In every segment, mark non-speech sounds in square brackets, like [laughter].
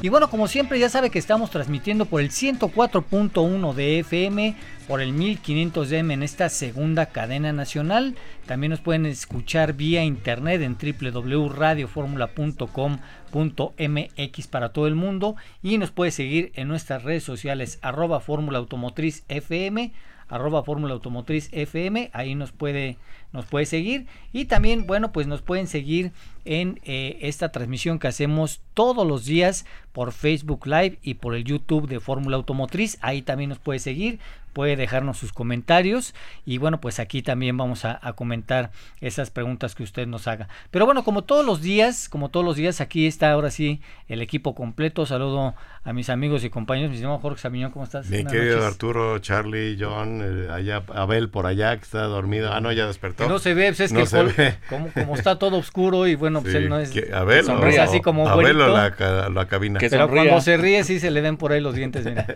Y bueno, como siempre ya sabe que estamos transmitiendo por el 104.1 de FM, por el 1500M en esta segunda cadena nacional. También nos pueden escuchar vía internet en www.radioformula.com.mx para todo el mundo y nos puede seguir en nuestras redes sociales arroba Fórmula Automotriz FM arroba Fórmula Automotriz FM, ahí nos puede, nos puede seguir y también, bueno, pues nos pueden seguir en eh, esta transmisión que hacemos todos los días por Facebook Live y por el YouTube de Fórmula Automotriz, ahí también nos puede seguir, puede dejarnos sus comentarios y bueno, pues aquí también vamos a, comentar esas preguntas que usted nos haga. Pero bueno, como todos los días, como todos los días, aquí está ahora sí el equipo completo. Saludo a mis amigos y compañeros. Mi estimado Jorge Samiñón, ¿cómo estás? Mi querido Arturo, Charlie, John, eh, allá, Abel por allá que está dormido. Ah, no, ya despertó. no se ve, pues es que Como, como, está todo oscuro y bueno, pues él no es. Abel, sonríe así como Abel o la, la, cabina. Pero cuando se ríe sí se le ven por ahí los dientes. Mira,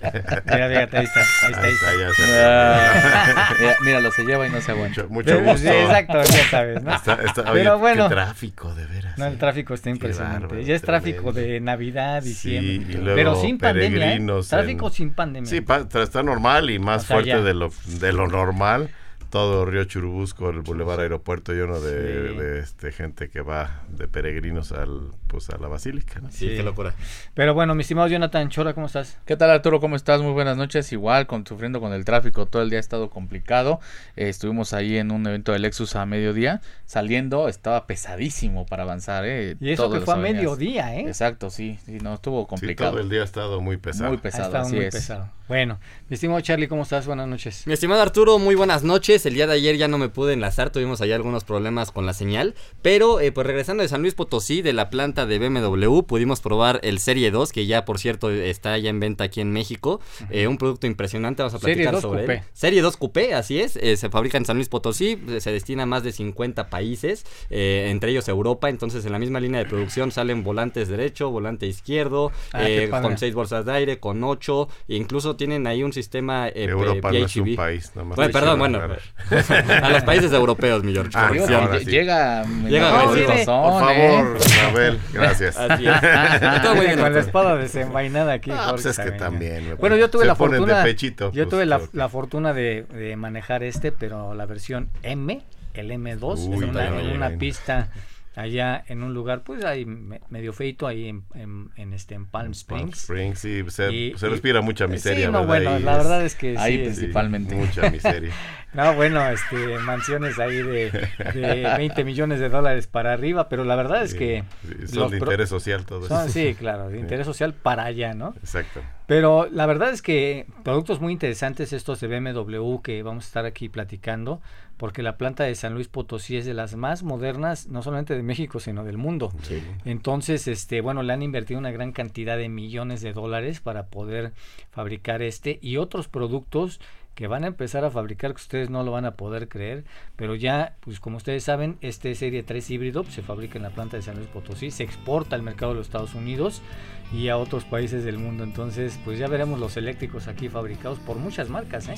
mira, ahí está, ahí está. Ahí está, Ah. mira, lo se lleva y no se aguanta. Mucho, gusto. exacto, ya sabes. ¿no? Pero bueno. Qué tráfico, de veras. No, el tráfico está impresionante. ya es tráfico de Navidad, diciembre. pero sin pandemia. ¿eh? Tráfico sin pandemia. Sí, está normal y más fuerte de lo, de lo normal todo Río Churubusco, el Boulevard Aeropuerto lleno de, este, gente que va de peregrinos al, pues, a la basílica. Sí, qué locura. Pero bueno, mi estimado Jonathan Chora, ¿cómo estás? ¿Qué tal Arturo? ¿Cómo estás? Muy buenas noches. Igual, con, sufriendo con el tráfico, todo el día ha estado complicado. Eh, estuvimos ahí en un evento de Lexus a mediodía. Saliendo, estaba pesadísimo para avanzar. Eh, y eso que fue a mediodía, ¿eh? Exacto, sí. sí no, estuvo complicado. todo el día ha estado muy pesado. Muy pesado, así muy es. pesado. Bueno, mi estimado Charlie, ¿cómo estás? Buenas noches. Mi estimado Arturo, muy buenas noches. El día de ayer ya no me pude enlazar, tuvimos ahí algunos problemas con la señal. Pero eh, pues regresando de San Luis Potosí, de la planta de BMW, pudimos probar el Serie 2, que ya por cierto está ya en venta aquí en México. Eh, un producto impresionante, vamos a platicar sobre él. Serie 2 Coupé, así es. Eh, se fabrica en San Luis Potosí, se destina a más de 50 países, entre ellos Europa. Entonces en la misma línea de producción salen volantes derecho, volante izquierdo, ah, con 6 bolsas de aire, con 8. E incluso tienen ahí un sistema eh, Europa no es un país, bueno, perdón, bueno, a los países europeos, mi George. Ah, llega, llega por ¿eh? favor, Abel, gracias. Así es. con la espada desenvainada aquí. Ah, pues es que también. Bueno, yo tuve la fortuna. Pechito, yo tuve la, la, fortuna de, de, manejar este, pero la versión M, el M2, en una, en una pista allá en un lugar pues ahí medio feito ahí en, en, este en Palm Springs. Palm Springs sí, se, se respira mucha miseria. Sí, no, bueno, la verdad es que ahí principalmente mucha miseria. [laughs] no, bueno, este mansiones ahí de, de 20 millones de dólares para arriba, pero la verdad es que son de interés social todo eso. Sí, claro, de interés social para allá, ¿no? Exacto. Pero la verdad es que productos muy interesantes estos de BMW que vamos a estar aquí platicando porque la planta de San Luis Potosí es de las más modernas, no solamente de México, sino del mundo. Entonces, este, bueno, le han invertido una gran cantidad de millones de dólares para poder fabricar este y otros productos que van a empezar a fabricar que ustedes no lo van a poder creer, pero ya, pues como ustedes saben, este Serie 3 híbrido pues, se fabrica en la planta de San Luis Potosí, se exporta al mercado de los Estados Unidos y a otros países del mundo. Entonces, pues ya veremos los eléctricos aquí fabricados por muchas marcas. ¿eh?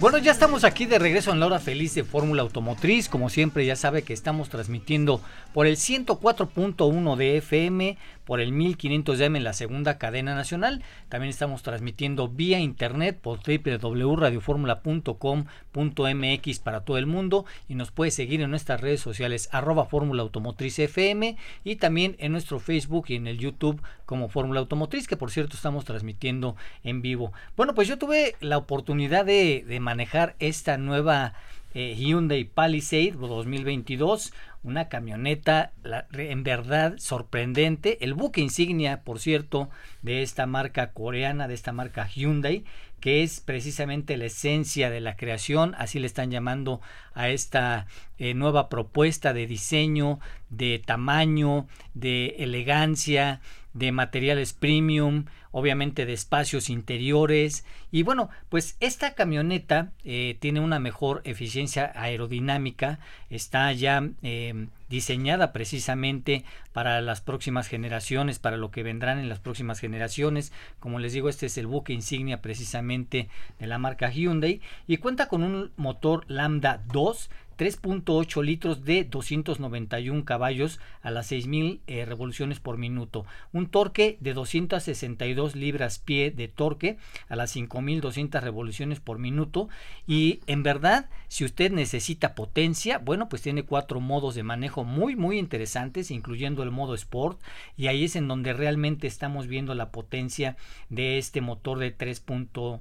bueno, ya estamos aquí de regreso en la hora feliz de Fórmula Automotriz. Como siempre, ya sabe que estamos transmitiendo por el 104.1 de FM, por el 1500M en la segunda cadena nacional. También estamos transmitiendo vía internet por www.radioformula.com.mx para todo el mundo y nos puede seguir en nuestras redes sociales arroba Fórmula Automotriz FM y también en nuestro Facebook y en el YouTube como Fórmula Automotriz, que por cierto estamos transmitiendo en vivo. Bueno, pues yo tuve la oportunidad de, manejar esta nueva eh, Hyundai Palisade 2022, una camioneta en verdad sorprendente, el buque insignia, por cierto, de esta marca coreana, de esta marca Hyundai, que es precisamente la esencia de la creación, así le están llamando a esta eh, nueva propuesta de diseño, de tamaño, de elegancia, de materiales premium, obviamente de espacios interiores. Y bueno, pues esta camioneta eh, tiene una mejor eficiencia aerodinámica, está ya em, diseñada precisamente para las próximas generaciones, para lo que vendrán en las próximas generaciones. Como les digo, este es el buque insignia precisamente de la marca Hyundai y cuenta con un motor Lambda 2 3.8 litros de 291 caballos a las 6.000 eh, revoluciones por minuto. Un torque de 262 libras pie de torque a las 5.200 revoluciones por minuto. Y en verdad, si usted necesita potencia, bueno, pues tiene cuatro modos de manejo muy, muy interesantes, incluyendo el modo Sport. Y ahí es en donde realmente estamos viendo la potencia de este motor de 3.8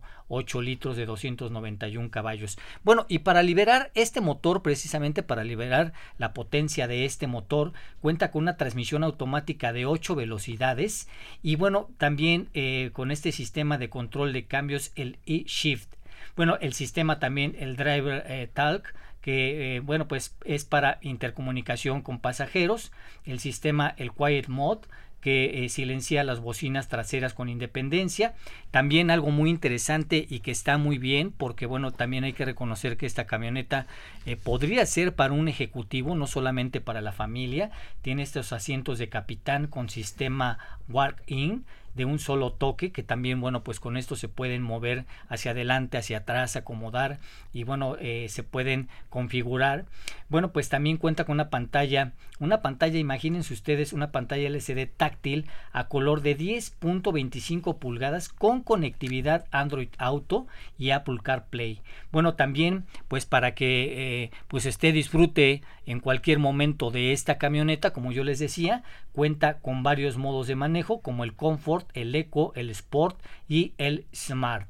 litros de 291 caballos. Bueno, y para liberar este motor precisamente para liberar la potencia de este motor. Cuenta con una transmisión automática de 8 velocidades y bueno, también eh, con este sistema de control de cambios, el e-Shift. Bueno, el sistema también, el Driver eh, Talk, que eh, bueno pues es para intercomunicación con pasajeros el sistema el quiet mode que eh, silencia las bocinas traseras con independencia. También algo muy interesante y que está muy bien, porque bueno, también hay que reconocer que esta camioneta eh, podría ser para un ejecutivo, no solamente para la familia. Tiene estos asientos de capitán con sistema walk-in de un solo toque, que también, bueno, pues con esto se pueden mover hacia adelante, hacia atrás, acomodar y bueno, eh, se pueden configurar. Bueno, pues también cuenta con una pantalla, una pantalla, imagínense ustedes, una pantalla LCD táctil a color de 10.25 pulgadas con conectividad Android Auto y Apple CarPlay. Bueno, también, pues para que eh, pues esté disfrute en cualquier momento de esta camioneta, como yo les decía, cuenta con varios modos de manejo como el Comfort, el Eco, el Sport y el Smart.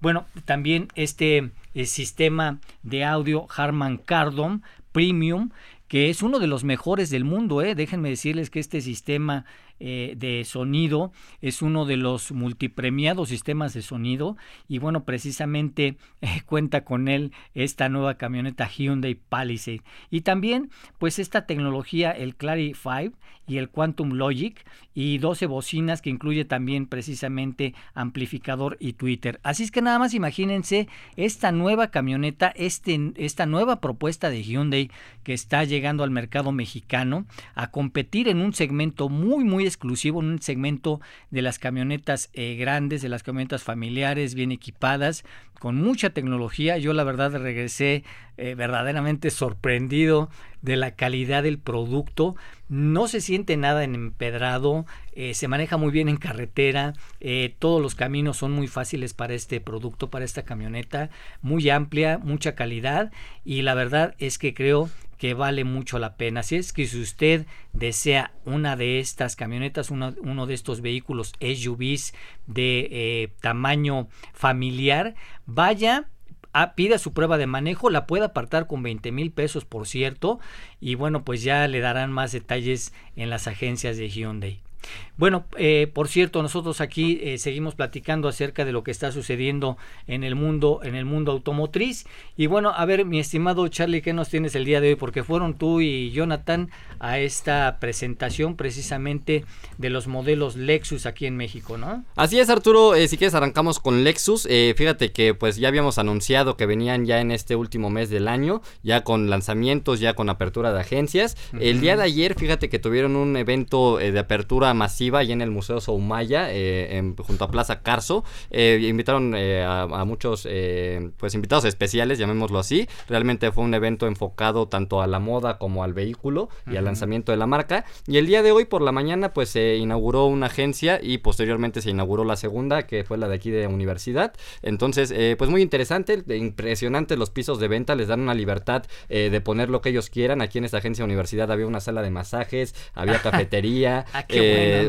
Bueno, también este eh, sistema de audio Harman Kardon Premium que es uno de los mejores del mundo. ¿eh? Déjenme decirles que este sistema eh, de sonido es uno de los multipremiados sistemas de sonido y bueno, precisamente eh, cuenta con él esta nueva camioneta Hyundai Palisade. Y también pues esta tecnología, el Clarity 5 y el Quantum Logic y 12 bocinas que incluye también precisamente amplificador y Twitter. Así es que nada más imagínense esta nueva camioneta, este, esta nueva propuesta de Hyundai que está llegando al mercado mexicano a competir en un segmento muy muy exclusivo, en un segmento de las camionetas eh, grandes, de las camionetas familiares, bien equipadas, con mucha tecnología. Yo la verdad regresé eh, verdaderamente sorprendido de la calidad del producto. No se siente nada en empedrado, eh, se maneja muy bien en carretera, todos los caminos son muy fáciles para este producto, para esta camioneta, muy amplia, mucha calidad y la verdad es que creo que vale mucho la pena. Si es que si usted desea una de estas camionetas, uno de estos vehículos SUVs de tamaño familiar, vaya pida su prueba de manejo, la puede apartar con 20 mil pesos, por cierto, y bueno, pues ya le darán más detalles en las agencias de Hyundai. Bueno, eh, por cierto, nosotros aquí eh, seguimos platicando acerca de lo que está sucediendo en el mundo, en el mundo automotriz. Y bueno, a ver, mi estimado Charlie, ¿qué nos tienes el día de hoy? Porque fueron tú y Jonathan a esta presentación precisamente de los modelos Lexus aquí en México, ¿no? Así es, Arturo. Eh, si quieres arrancamos con Lexus. fíjate que pues ya habíamos anunciado que venían ya en este último mes del año, ya con lanzamientos, ya con apertura de agencias. El día de ayer, fíjate que tuvieron un evento de apertura masiva y en el Museo Soumaya, eh, junto a Plaza Carso. Eh, invitaron eh, a, muchos pues invitados especiales, llamémoslo así. Realmente fue un evento enfocado tanto a la moda como al vehículo y al lanzamiento de la marca. Y el día de hoy por la mañana pues se inauguró una agencia y posteriormente se inauguró la segunda, que fue la de aquí de universidad. Entonces, pues muy interesante, impresionante los pisos de venta, les dan una libertad de poner lo que ellos quieran. Aquí en esta agencia de universidad había una sala de masajes, había [laughs] cafetería. Ah,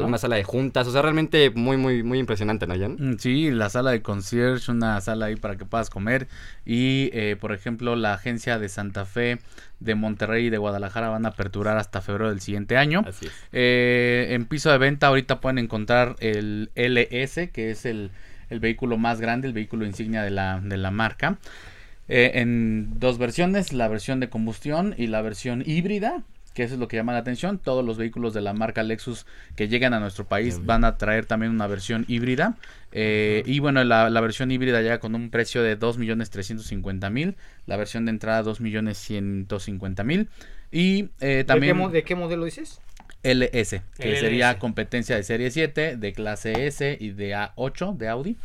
una sala de juntas, o sea, realmente muy, muy, muy impresionante, ¿no, Jan? Mm, sí, la sala de concierge, una sala ahí para que puedas comer y, eh, por ejemplo, la agencia de Santa Fe de Monterrey y de Guadalajara van a aperturar hasta febrero del siguiente año. Así es. Eh, en piso de venta ahorita pueden encontrar el LS, que es el, vehículo más grande, el vehículo insignia de la, de la marca. Eh, en dos versiones, la versión de combustión y la versión híbrida que eso es lo que llama la atención. Todos los vehículos de la marca Lexus que llegan a nuestro país van a traer también una versión híbrida. Eh, y bueno, la, versión híbrida ya con un precio de 2.350.000, la versión de entrada 2.150.000. Y eh, también... ¿De qué, modelo dices? LS, que sería competencia de serie 7, de clase S y de A8 de Audi.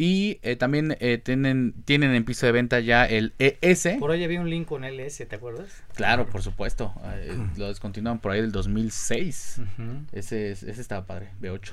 Y eh, también eh, tienen, tienen en piso de venta ya el ES. Por ahí había un link con LS, ¿te acuerdas? Claro, por supuesto. Eh, lo descontinuaban por ahí del 2006. ese, ese estaba padre, B8.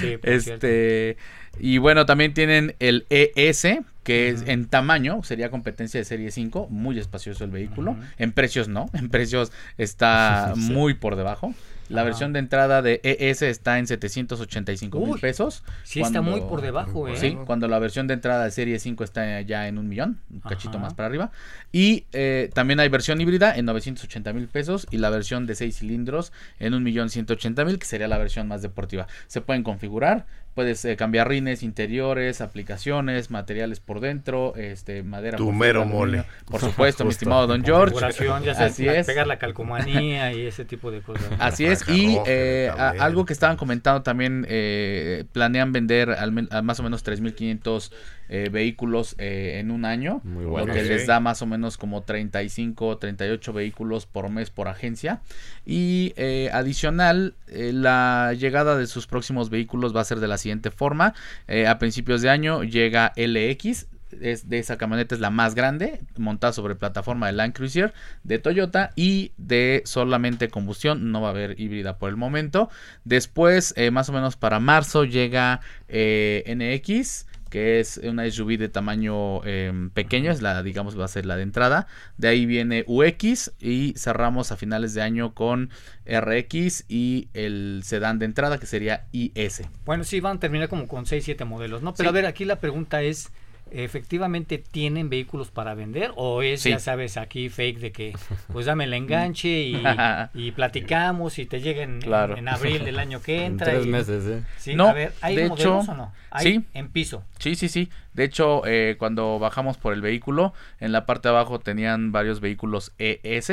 sí, [laughs] este Y bueno, también tienen el ES, que es en tamaño, sería competencia de serie 5, muy espacioso el vehículo. En precios no, [laughs] en precios está [laughs] muy por debajo. La versión de entrada de ES está en 785 mil pesos. Sí, está muy por debajo, ¿eh? Sí, cuando la versión de entrada de serie 5 está ya en un millón, un cachito más para arriba. Y eh, también hay versión híbrida en 980 mil pesos y la versión de 6 cilindros en un millón 180 mil, que sería la versión más deportiva. Se pueden configurar, Puedes eh, cambiar rines interiores, aplicaciones, materiales por dentro, este, madera. Tu mero mole. [laughs] Por supuesto, mi estimado Don George. Ya Así es. Pegar la calcomanía y ese tipo de cosas. [laughs] Así es. Y eh, algo que estaban comentando también, eh, planean vender al, más o menos 3.500 eh, vehículos eh, en un año, lo que les da más o menos como 35, 38 vehículos por mes por agencia. Y eh, adicional, la llegada de sus próximos vehículos va a ser de la siguiente forma. a principios de año llega LX, es de esa camioneta es la más grande, montada sobre plataforma de Land Cruiser de Toyota y de solamente combustión, no va a haber híbrida por el momento. Después, más o menos para marzo, llega NX que es una SUV de tamaño em, pequeño, es la, digamos, va a ser la de entrada. De ahí viene UX y cerramos a finales de año con RX y el sedán de entrada que sería IS. Bueno, sí, van a terminar como con 6, 7 modelos, ¿no? Pero a ver, aquí la pregunta es, efectivamente tienen vehículos para vender o es, ya sabes, aquí fake de que [laughs] pues dame el enganche y, [laughs] y platicamos y te lleguen en, abril del año que [laughs] entra. En tres meses, ¿eh? Sí, no, a ver, ¿hay de modelos o no? ¿Hay sí. En piso. Sí, sí, sí. De hecho, eh, cuando bajamos por el vehículo, en la parte de abajo tenían varios vehículos ES.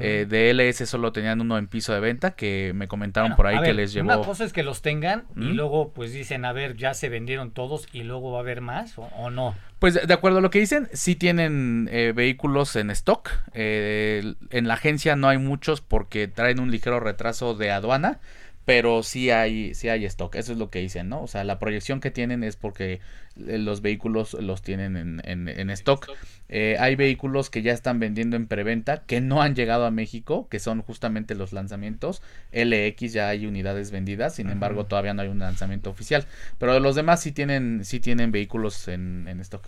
eh, de LS solo tenían uno en piso de venta que me comentaron por ahí que les llevó. Una cosa es que los tengan y luego pues dicen, a ver, ya se vendieron todos y luego va a haber más o, no. Pues de acuerdo a lo que dicen, sí tienen eh, vehículos en stock. Eh, en la agencia no hay muchos porque traen un ligero retraso de aduana pero sí hay, sí hay stock, eso es lo que dicen, ¿no? O sea, la proyección que tienen es porque eh, los vehículos los tienen en, en, stock. Eh, hay vehículos que ya están vendiendo en preventa, que no han llegado a México, que son justamente los lanzamientos. LX ya hay unidades vendidas, sin embargo todavía no hay un lanzamiento oficial. Pero los demás sí tienen, sí tienen vehículos en, en stock.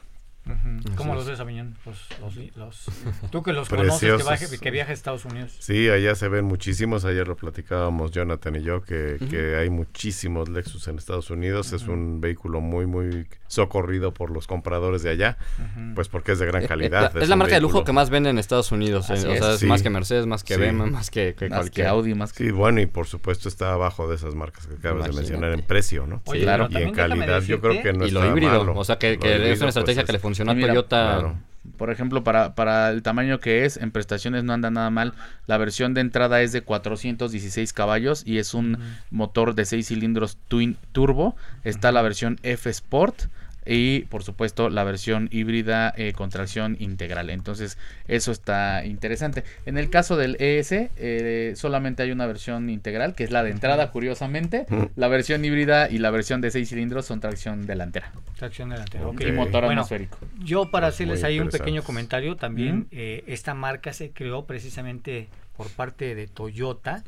¿Cómo los ves, Aviñón? Los, tú que los conoces, que, viaja a Estados Unidos. Sí, allá se ven muchísimos. Ayer lo platicábamos Jonathan y yo, que, que hay muchísimos Lexus en Estados Unidos. Es un vehículo muy, muy socorrido por los compradores de allá, pues porque es de gran eh, calidad. es, la marca de lujo que más vende en Estados Unidos. Eh, o sea, es más que Mercedes, más que BMW, más que, cualquier Audi, más que... Sí, bueno, y por supuesto está abajo de esas marcas que acabas de mencionar en precio, ¿no? sí, claro. Y en calidad yo creo que no y lo híbrido, o sea, que, es una estrategia pues, que le funciona Toyota. Por ejemplo, para, para el tamaño que es, en prestaciones no anda nada mal. La versión de entrada es de 416 caballos y es un motor de 6 cilindros Twin Turbo. Está la versión F Sport y por supuesto la versión híbrida eh, con tracción integral. Entonces eso está interesante. En el caso del ES eh, solamente hay una versión integral que es la de entrada curiosamente. La versión híbrida y la versión de 6 cilindros son tracción delantera. Tracción delantera. Y motor atmosférico. Yo para hacerles ahí un pequeño comentario también, eh, esta marca se creó precisamente por parte de Toyota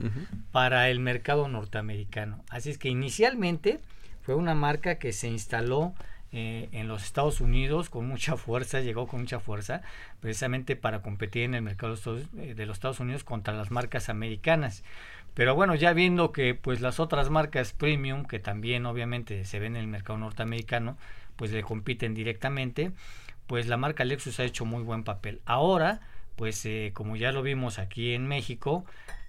para el mercado norteamericano. Así es que inicialmente fue una marca que se instaló eh, en los Estados Unidos con mucha fuerza, [laughs] llegó con mucha fuerza, precisamente para competir en el mercado de los Estados Unidos contra las marcas americanas. Pero bueno, ya viendo que pues las otras marcas premium, que también obviamente se ven en el mercado norteamericano, pues le compiten directamente, pues la marca Lexus ha hecho muy buen papel. Ahora, pues eh, como ya lo vimos aquí en México,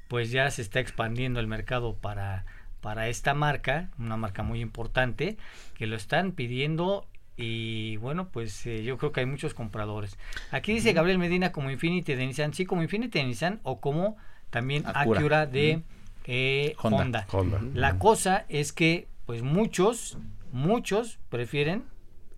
pues ya se está expandiendo el mercado para para esta marca, una marca muy importante, que lo están pidiendo y bueno, pues eh, yo creo que hay muchos compradores. Aquí dice Gabriel Medina como Infinity de Nissan, sí, como Infinity de Nissan o como también Acura. Acura, de eh, Honda. Honda. Honda. La cosa es que, pues muchos, muchos prefieren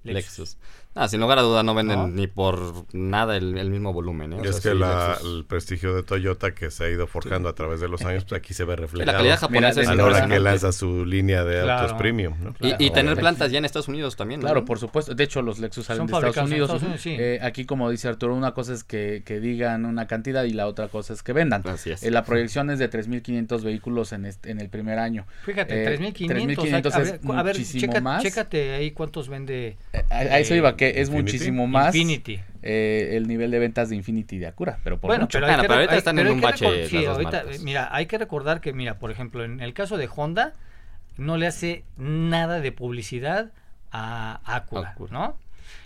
Lexus. Lexus. Ah, sin lugar a duda no venden ¿No? ni por nada el, el mismo volumen. ¿eh? O Y es sea, que sí, la- el prestigio de Toyota que se ha ido forjando a través de los años, pues aquí se ve [laughs] Sí, reflejado la calidad japonesa Mira, es a la hora que lanza su línea de Claro. autos premium. ¿no? Y, tener plantas ya en Estados Unidos también. ¿no? Claro, por supuesto. De hecho, los Lexus salen de Estados Unidos. Estados Unidos, sí. Eh, aquí, como dice Arturo, una cosa es que, que digan una cantidad y la otra cosa es que vendan. Así es. Eh, la proyección es de 3.500 vehículos en, este- en el primer año. Fíjate, Eh, 3.500. 3.500 a es ver, a ver, muchísimo checa- más. chécate ahí cuántos vende Eh, a, a eso iba, que es Infinity. muchísimo más Infinity. eh, el nivel de ventas de Infinity de Acura. Pero por Bueno, mucho. pero, Bueno, hay que pero re- ahorita hay- están pero en un bache sí, ahorita, mira, hay que recordar que, mira, por ejemplo, en el caso de Honda, no le hace nada de publicidad a Acura, Acura. ¿no?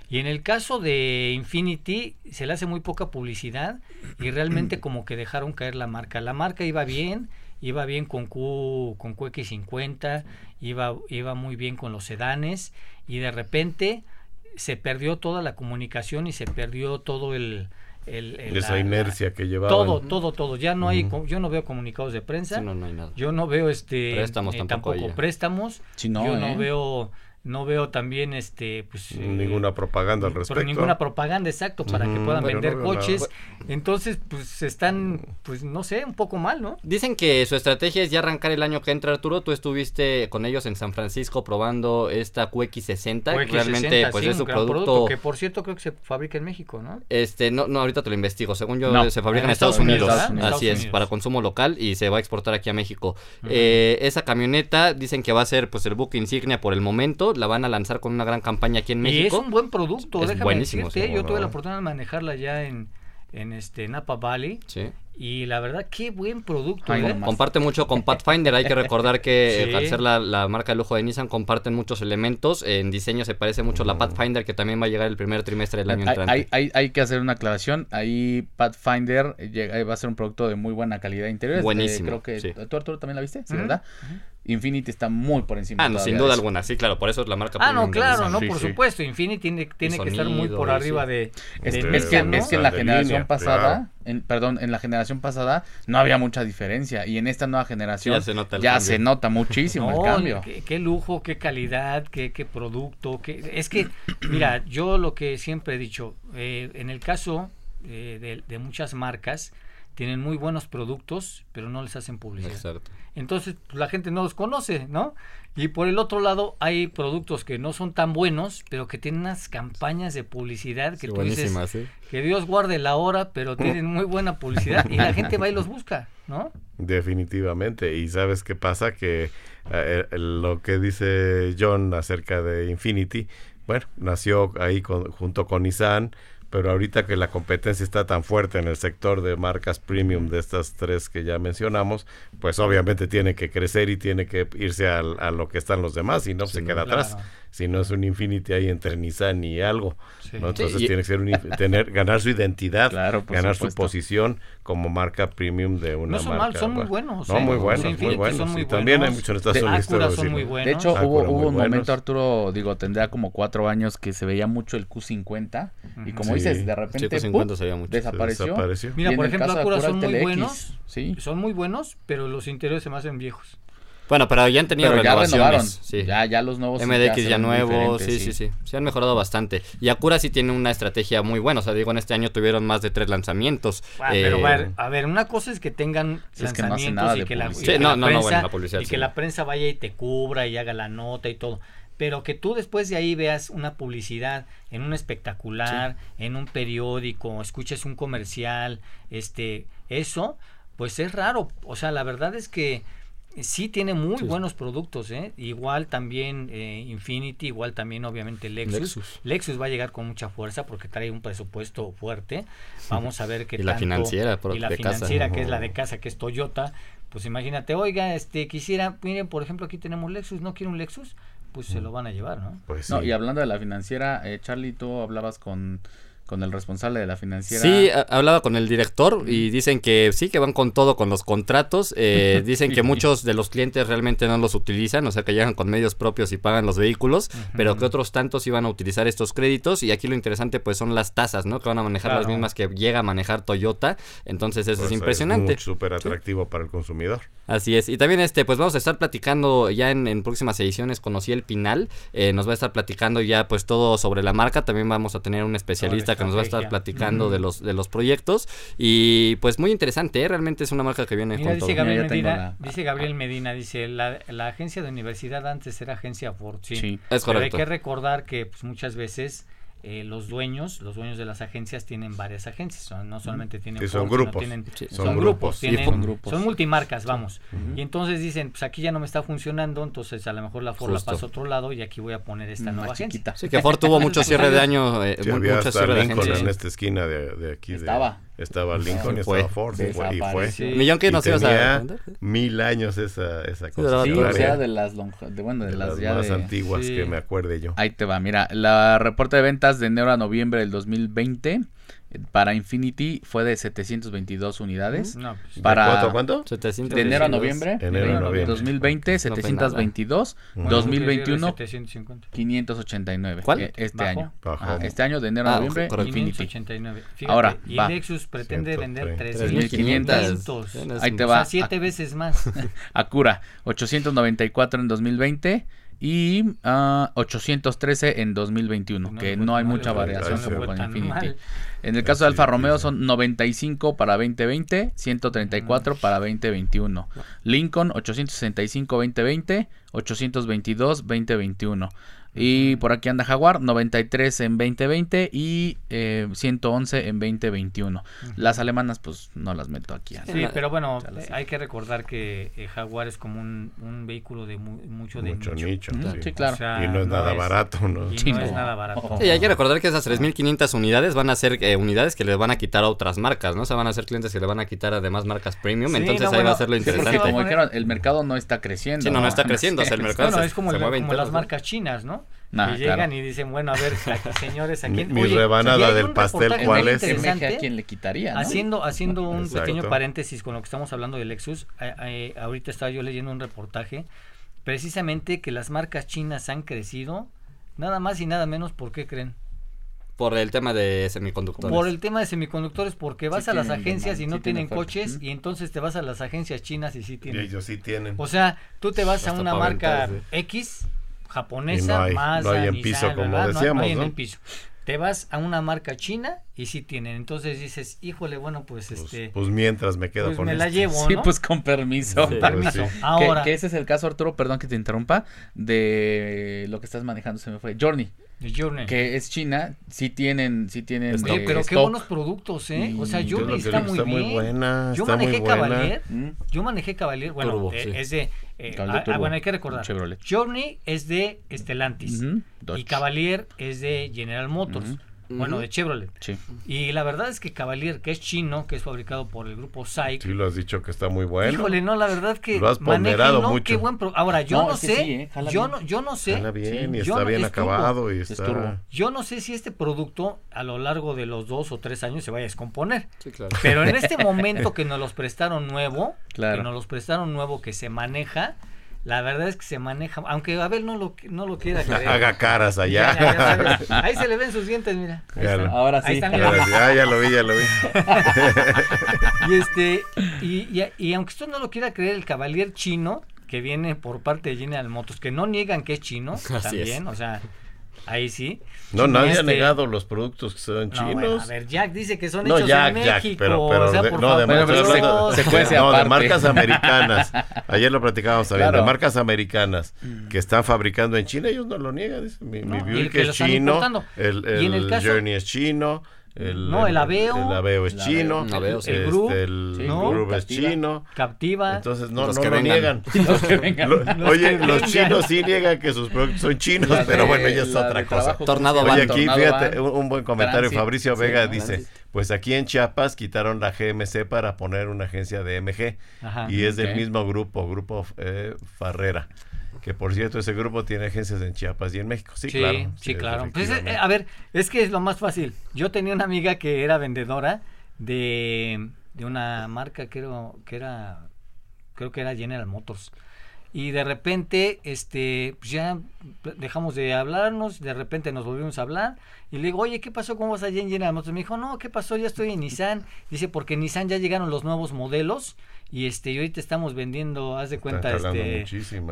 Y en el caso de Infinity, se le hace muy poca publicidad y realmente [clears throat] como que dejaron caer la marca. La marca iba bien, iba bien con Q, con QX50, iba, iba muy bien con los sedanes y de repente se perdió toda la comunicación y se perdió todo el... el- el- Esa la- la- inercia que llevaban. todo, todo, todo. Ya no hay, Ujú. co- yo no veo comunicados de prensa. Sí, no, no hay nada. Yo no veo este Préstamos tampoco hay ya. préstamos. Sí, no, yo ¿eh? no veo no veo también este pues eh, Ninguna propaganda al pero respecto. ninguna propaganda exacto para que puedan vender no veo nada. coches. Entonces, pues están pues no sé, un poco mal, ¿no? Dicen que su estrategia es ya arrancar el año que entra, Arturo. Tú estuviste con ellos en San Francisco probando esta QX60. QX60, Realmente, pues sí, es su un gran producto. que por cierto creo que se fabrica en México, ¿no? Este, no, no, ahorita te lo investigo. Según yo, No, se fabrica en en Estados, Estados Unidos. Así Estados es, Unidos. para consumo local y se va a exportar aquí a México. Eh, esa camioneta dicen que va a ser pues el buque insignia por el momento. La van a lanzar con una gran campaña aquí en Y es México. un buen producto, Es déjame buenísimo, decirte, yo tuve la oportunidad de manejarla ya en en este Napa Valley Sí. y la verdad qué buen producto, Ay, ¿eh? Comparte mucho con [laughs] Pathfinder. Hay que recordar que Sí. eh, al ser la, la marca de lujo de Nissan, comparten muchos elementos. En diseño se parece mucho a la Pathfinder, que también va a llegar el primer trimestre del año Hay, entrante. hay, hay- hay que hacer una aclaración. Ahí Pathfinder eh, llega- va a ser un producto de muy buena calidad interior. Buenísimo, creo que sí. tú Arturo también la viste, ¿sí, verdad? Infinity está muy por encima. Ah, no, sin de duda alguna, sí, claro, por eso es la marca Ah, no, claro, no, Sí, por sí. supuesto. Infinity tiene, tiene que estar muy por arriba sí. de, Es, de es que, Nissan, ¿no? es que en la De generación línea, pasada, en, perdón, en la generación pasada no había mucha diferencia y en esta nueva generación Ya se nota el ya cambio. se nota muchísimo No, el cambio. Qué, qué lujo, qué calidad, qué, qué producto. Qué, es que, mira, yo lo que siempre he dicho, eh, en el caso eh, de, de muchas marcas, tienen muy buenos productos, pero no les hacen publicidad. Exacto. Entonces pues, la gente no los conoce, ¿no? Y por el otro lado hay productos que no son tan buenos, pero que tienen unas campañas de publicidad que Sí, tú dices sí. que Dios guarde la hora, pero tienen muy buena publicidad y la gente va y los busca, ¿no? Definitivamente. Y sabes qué pasa que eh, lo que dice John acerca de Infinity, bueno, nació ahí con- junto con Nissan, pero ahorita que la competencia está tan fuerte en el sector de marcas premium de estas tres que ya mencionamos, pues obviamente tiene que crecer y tiene que irse al- a, lo que están los demás y no se queda atrás. Si no es un Infinity ahí entre Nissan y algo, Sí. ¿no? entonces Sí, y- tiene que ser un, inf- [laughs] tener ganar su identidad, Claro, ganar supuesto. su posición como marca premium de una No son marca. mal, son muy bueno. buenos. No, ¿eh? muy buenos, muy buenos. son muy y también hay buenos. muchos en Estados De- Unidos. Acura debo son decirlo. muy buenos. De hecho, Acura hubo, muy hubo un buenos. momento, Arturo, digo, tendría como cuatro años que se veía mucho el Q50 y como Sí. dices, de repente Sí, ¡pum! Q50 se veía mucho. Se desapareció. desapareció. Mira, por ejemplo, Acura Acura, son muy buenos. Sí. Son muy buenos, pero los interiores se me hacen viejos. Bueno, pero ya han tenido Pero ya renovaron. renovaciones. Sí. Ya, ya los nuevos. sí MDX se ya ven nuevo, sí, sí, sí, sí. han mejorado bastante. Y Acura sí tiene una estrategia muy buena. O sea, digo, en este año tuvieron más de tres lanzamientos. Ah, Eh, pero a ver, a ver, una cosa es que tengan Sí, es que no hacen lanzamientos y que la, y publicidad. que Sí, no, la no, no, prensa, bueno, la publicidad y sí. que la prensa vaya y te cubra y haga la nota y todo. Pero que tú después de ahí veas una publicidad en un espectacular, en un periódico, escuches un comercial, este, eso, pues es raro. O sea, la verdad es que sí tiene muy buenos productos, ¿eh? Igual también eh, Infinity, igual también obviamente Lexus. Lexus. Lexus. va a llegar con mucha fuerza porque trae un presupuesto fuerte. Vamos a ver qué Y la tanto- financiera, por- y la de casa. financiera que es la de casa que es Toyota. Pues imagínate, oiga, este quisiera, miren, por ejemplo, aquí tenemos Lexus, ¿no quiere un Lexus? Pues se lo van a llevar, ¿no? Pues No, sí. y hablando de la financiera, eh, Charlie, tú hablabas con, con el responsable de la financiera. Sí, hablaba con el director y dicen que sí, que van con todo, con los contratos. Eh, [laughs] dicen que muchos de los clientes realmente no los utilizan, o sea, que llegan con medios propios y pagan los vehículos, pero que otros tantos iban a utilizar estos créditos. Y aquí lo interesante, pues, son las tasas, ¿no? Que van a manejar las mismas que llega a manejar Toyota. Entonces, eso es impresionante. Es súper atractivo para el consumidor. Así es. Y también, este, pues, vamos a estar platicando ya en, próximas ediciones. Conocí el Pinal. Eh, nos va a estar platicando ya, pues, todo sobre la marca. También vamos a tener un especialista que nos va a estar platicando de los de los proyectos y pues muy interesante, ¿eh? realmente es una marca que viene con dice Gabriel Medina, dice Gabriel Medina, dice la, la, agencia de universidad antes era agencia Ford, sí, es correcto. hay que recordar que pues, muchas veces eh, los dueños, los dueños de las agencias tienen varias agencias, no solamente tienen son, grupos. son, grupos, son, multimarcas, vamos. Y entonces dicen, pues aquí ya no me está funcionando, entonces a lo mejor la Ford la paso a otro lado y aquí voy a poner esta nueva agencia. Sí, que Ford tuvo mucho cierre de año, eh, mucho cierre de agencias. en esta esquina de, de aquí. Estaba. Estaba Lincoln y estaba Ford. Y fue. Millón que no se a mil años esa, esa cosa. Sí, o sea, de las, de, bueno, de, las, más antiguas que me acuerde yo. Ahí te va, mira, la reporte de ventas de enero a noviembre del 2020 para Infinity fue de 722 unidades. No, pues, para, ¿De cuánto? De enero a noviembre. Enero a noviembre. 2020, 722. 2021, 589. ¿Cuál? Eh, este año. este año, de enero a ah, noviembre, Infinity. Ahora, y Lexus pretende vender 3.500. Ahí te va. O sea, siete veces más. [laughs] Acura, 894 en 2020 y 813 ah, en 2021, que no hay mucha variación con Infinity. En el caso de Alfa Romeo son 95 para 2020, 134 para 2021. Lincoln 865 2020, 822 2021. Y por aquí anda Jaguar, 93 en 2020 y eh, 111 en 2021. Las alemanas, pues no las meto aquí. Sí, pero bueno, hay que recordar que eh, Jaguar es como un, vehículo de mucho de nicho. sí. claro. y no es nada barato, ¿no? Y no, es nada barato. Sí, hay que recordar que esas 3.500 unidades van a ser eh, unidades que le van a quitar a otras marcas, ¿no? O sea, van a ser clientes que le van a quitar además marcas premium. entonces ahí va a ser lo interesante. como dijeron, el mercado no está creciendo. Sí, no, no, está creciendo. o sea, el [laughs] mercado bueno, es como, como las marcas chinas, ¿no? Y llegan y dicen, bueno, a ver, señores, ¿a quién? Mi, rebanada del pastel, ¿cuál es? ¿A quién le quitaría? Haciendo, haciendo un pequeño paréntesis con lo que estamos hablando de Lexus, ahorita estaba yo leyendo un reportaje, precisamente que las marcas chinas han crecido, nada más y nada menos, ¿por qué creen? Por el tema de semiconductores. Por el tema de semiconductores, porque vas a las agencias y no tienen coches, y entonces te vas a las agencias chinas y sí tienen. Y ellos sí tienen. O sea, tú te vas a una marca X japonesa, más no hay en piso, como decíamos, no, hay en el piso. Te vas a una marca china y sí tienen. Entonces dices, híjole, bueno, pues, pues este. Pues mientras me quedo pues con me la llevo, Sí, pues con permiso. Con permiso. Ahora. Que, ese es el caso, Arturo, perdón que te interrumpa, de lo que estás manejando, se me fue. Journey. Journey. Que es China, sí tienen, sí tienen. Oye, pero qué buenos productos, ¿eh? O sea, Journey está, muy, está muy buena. Yo manejé Cavalier. Yo manejé Cavalier. Bueno, eh, es de. Eh, ah, ah, bueno, hay que recordar. Journey es de Stellantis. y Cavalier es de General Motors. Bueno, de Chevrolet. Sí. Y la verdad es que Cavalier, que es chino, que es fabricado por el grupo SAIC. Sí, lo has dicho que está muy bueno. Híjole, no, la verdad que lo has ponderado mucho. Qué buen Ahora, yo no, sé, ¿eh? yo no yo no sé. bien y está bien acabado y está Yo no sé si este producto a lo largo de los dos o tres años se vaya a descomponer. Sí, claro. Pero en este [laughs] momento que nos los prestaron nuevo, claro. que nos los prestaron nuevo que se maneja, la verdad es que se maneja, aunque Abel no lo, no lo quiera [laughs] creer. Haga caras allá. ahí se le ven sus dientes, mira. Ahora sí. ah, ya lo vi, ya lo vi. [laughs] y este, y, y, aunque usted no lo quiera creer, el Cavalier chino, que viene por parte de General Motors, que no niegan que es chino, [laughs] también, o sea, Ahí sí. No, nadie ha este, negado los productos que son chinos. a ver, Jack dice que son hechos en México. pero, pero de, no, de, [laughs] marcas, americanas. Ayer lo platicábamos también. De marcas americanas mm. que están fabricando en China, ellos no lo niegan. Mi, mi Buick es chino, el, el, Journey es chino. El, no, el Aveo. El Aveo es chino. El, el, este, el Group, es chino. Captiva. Entonces no, no lo niegan. [laughs] los que vengan. oye, los chinos sí niegan que sus productos son chinos, pero bueno, ya es otra cosa. Tornado Oye, aquí fíjate, un, buen comentario. Fabricio Vega dice, pues aquí en Chiapas quitaron la GMC para poner una agencia de MG. y es del mismo grupo, Grupo eh, Farrera. Que por cierto, ese grupo tiene agencias en Chiapas y en México. Sí, Sí, claro. sí, claro. Pues, eh, a ver, es que es lo más fácil. Yo tenía una amiga que era vendedora de, de una marca que era, que era, creo que era General Motors. Y de repente, este, pues ya dejamos de hablarnos, de repente nos volvimos a hablar. Y le digo, oye, ¿qué pasó? ¿Cómo vas allá en General Motors? Me dijo, no, ¿qué pasó? Ya estoy en Nissan. Dice, porque en Nissan ya llegaron los nuevos modelos. Y este, y ahorita estamos vendiendo, haz de cuenta, este,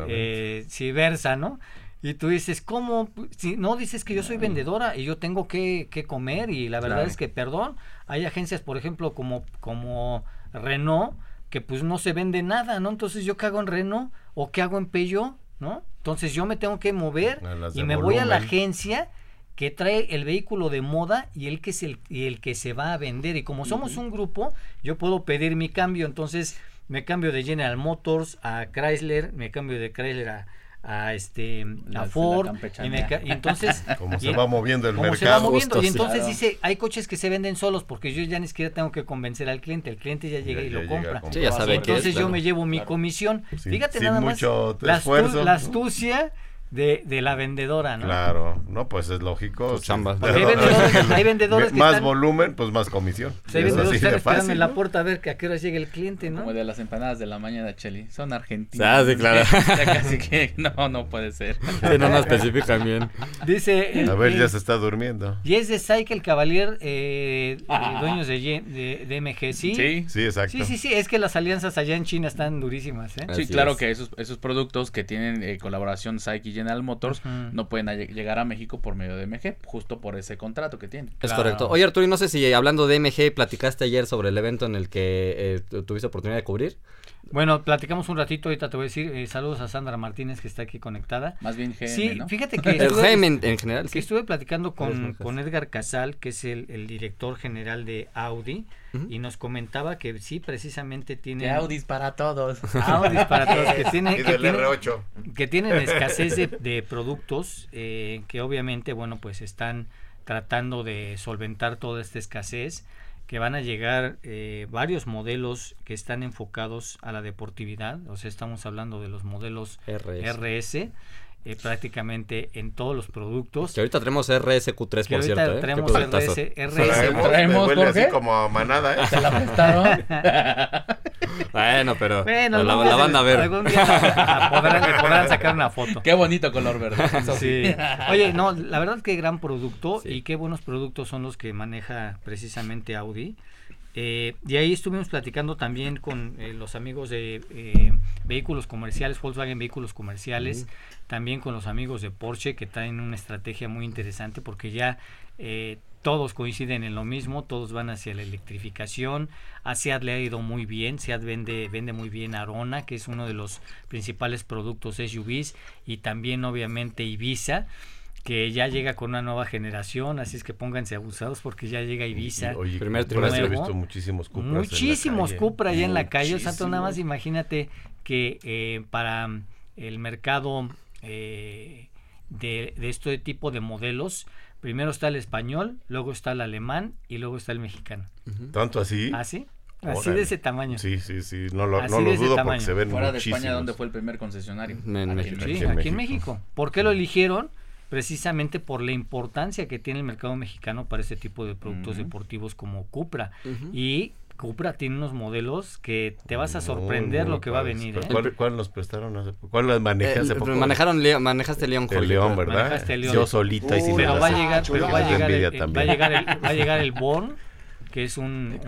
eh, si versa, ¿no? Y tú dices, ¿cómo? Si no dices que yo soy vendedora y yo tengo que, que comer y la verdad Claro. es que, perdón, hay agencias, por ejemplo, como, como Renault, que pues no se vende nada, ¿no? Entonces yo qué hago en Renault o qué hago en Peugeot, ¿no? Entonces yo me tengo que mover y me voy a la agencia que trae el vehículo de moda y el que es el, y el que se va a vender. Y como somos un grupo, yo puedo pedir mi cambio. Entonces me cambio de General Motors a Chrysler, me cambio de Chrysler a, a este La- a la Ford y, me y entonces [laughs] Como se va moviendo el como se va mercado. moviendo y Justo, entonces Claro. dice hay coches que se venden solos porque yo ya ni siquiera tengo que convencer al cliente el cliente ya llega Ya- y ya lo compra a comprar. Sí, ya sabe que entonces es, yo claro. me llevo mi Claro. comisión Sin- fíjate sin nada más mucho la, astu- esfuerzo, la ¿no? De, de la vendedora no Claro, no, pues es lógico. Su chamba. [laughs] Porque hay vendedores- hay vendedores que Más están- volumen, pues más comisión. Hay Es vendedores que están fácil, en la ¿no? puerta a ver que a qué hora llega el cliente, ¿no? Como de las empanadas de la mañana, Cheli. Son argentinas. Ah, sí, claro. [laughs] Ya casi que no, no puede ser. Sí, no, no especifican bien. Dice el- A ver, ya se está durmiendo. Y es de Cycle Cavalier, eh, eh, dueños de, de, de MG, ¿sí? Sí. Sí, exacto. Sí, sí, sí, es que las alianzas allá en China están durísimas, ¿eh? Sí, Así claro es. que esos, esos productos que tienen eh, colaboración Psyche y General Motors no pueden a- llegar a México por medio de MG, justo por ese contrato que tienen. Es Claro. correcto. Oye, Arturo, y no sé si eh, hablando de MG, platicaste ayer sobre el evento en el que eh, tu- tuviste oportunidad de cubrir. Bueno, platicamos un ratito, ahorita te voy a decir, eh, saludos a Sandra Martínez que está aquí conectada. Más bien GM, Sí, ¿no? fíjate [laughs] que El estuve, GM en, en general, que sí. estuve platicando con, con Edgar Casal, que es el, el director general de Audi, y nos comentaba que sí, precisamente tiene Audis para todos. Audis para todos, que [laughs] tiene, Y que del tiene- R8. que tienen escasez de, [laughs] de productos eh, que obviamente bueno pues están tratando de solventar toda esta escasez que van a llegar eh, varios modelos que están enfocados a la deportividad o sea estamos hablando de los modelos RS. RS eh, prácticamente en todos los productos Que ahorita tenemos RSQ3, que por ahorita cierto. ¿eh? Qué tenemos productazo. RS, RS Traemos, así como a manada, ¿eh? ¿Te la prestaron? Bueno, pero bueno la, algún la día van a se- ver. algún día podrán, sacar una foto Qué bonito color verde. Sí. Oye, no, la verdad que gran producto Sí. y qué buenos productos son los que maneja precisamente Audi. Eh, y ahí estuvimos platicando también con eh, los amigos de eh, vehículos comerciales, Volkswagen Vehículos Comerciales, también con los amigos de Porsche que traen una estrategia muy interesante porque ya eh, todos coinciden en lo mismo, todos van hacia la electrificación. A Seat le ha ido muy bien, Seat vende, vende muy bien Arona, que es uno de los principales productos SUVs, y también obviamente Ibiza que ya llega con una nueva generación, así es que pónganse abusados porque ya llega Ibiza. Y, Oye, Primer Cupras, he visto muchísimos Cupras en la Muchísimos calle. Cupra allá en la calle, o sea, tú nada más imagínate que eh, para el mercado eh, de, de este tipo de modelos, primero está el español, luego está el alemán y luego está el mexicano. ¿Tanto así? ¿Así? Así Órale. de ese tamaño. Sí, sí, sí. No lo, Así no lo dudo porque se ven Fuera de. España, ¿dónde fue el primer concesionario? En Aquí México. Sí, Aquí en. México. ¿Por qué lo eligieron? Precisamente por la importancia que tiene el mercado mexicano para este tipo de productos deportivos como Cupra. Y Cupra tiene unos modelos que te vas a Muy, sorprender muy lo que va a venir. ¿eh? ¿Cuál, cuál nos prestaron hace poco? ¿Cuál las manejé Eh, hace poco? manejaron manejaste León, El. León, ¿verdad? Yo solito ahí sí me Pero va a llegar, pero va a eh, llegar el, va a llegar el Born, que es un,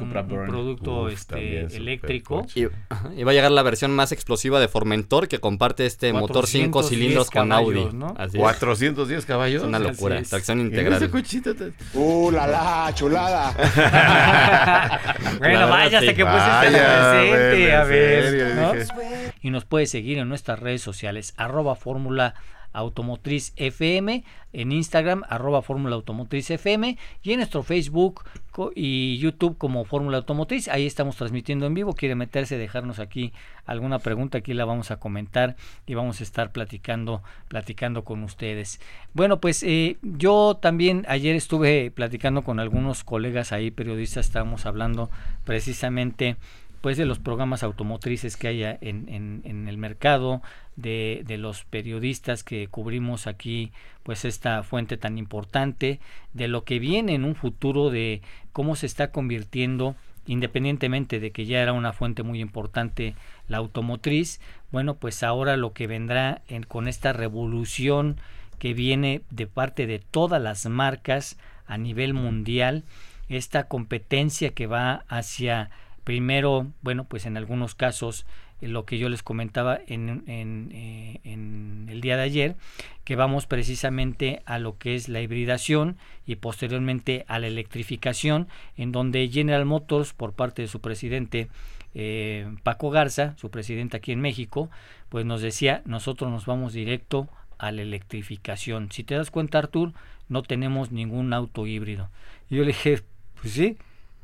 producto Uf, este, eléctrico. Y, ajá, y va a llegar la versión más explosiva de Formentor que comparte este motor 5 410 cilindros con Audi. caballos, ¿no? Así es. 410 caballos. Es una locura. es. Tracción ese integral. cochito te- ¡Uh, la la, chulada! [laughs] [laughs] bueno, La vaya, hasta que pusiste presente, a ver. serio, ¿no? Y nos puede seguir en nuestras redes sociales, arroba fórmula automotriz FM, en Instagram, arroba fórmula automotriz FM, y en nuestro Facebook y YouTube como Fórmula Automotriz. Ahí estamos transmitiendo en vivo. Quiere meterse, dejarnos aquí alguna pregunta, aquí la vamos a comentar y vamos a estar platicando, platicando con ustedes. Bueno, pues eh, yo también ayer estuve platicando con algunos colegas ahí, periodistas, estábamos hablando precisamente pues de los programas automotrices que haya en, en, el mercado, de, de, los periodistas que cubrimos aquí pues esta fuente tan importante, de lo que viene en un futuro de cómo se está convirtiendo independientemente de que ya era una fuente muy importante la automotriz, bueno, pues ahora lo que vendrá en, con esta revolución que viene de parte de todas las marcas a nivel mundial, esta competencia que va hacia primero, bueno, pues en algunos casos eh, lo que yo les comentaba en, en, eh, en, el día de ayer, que vamos precisamente a lo que es la hibridación y posteriormente a la electrificación, en donde General Motors, por parte de su presidente eh, Paco Garza, su presidente aquí en México, pues nos decía, nosotros nos vamos directo a la electrificación. Si te das cuenta, Artur, no tenemos ningún auto híbrido. Y yo le dije, pues sí,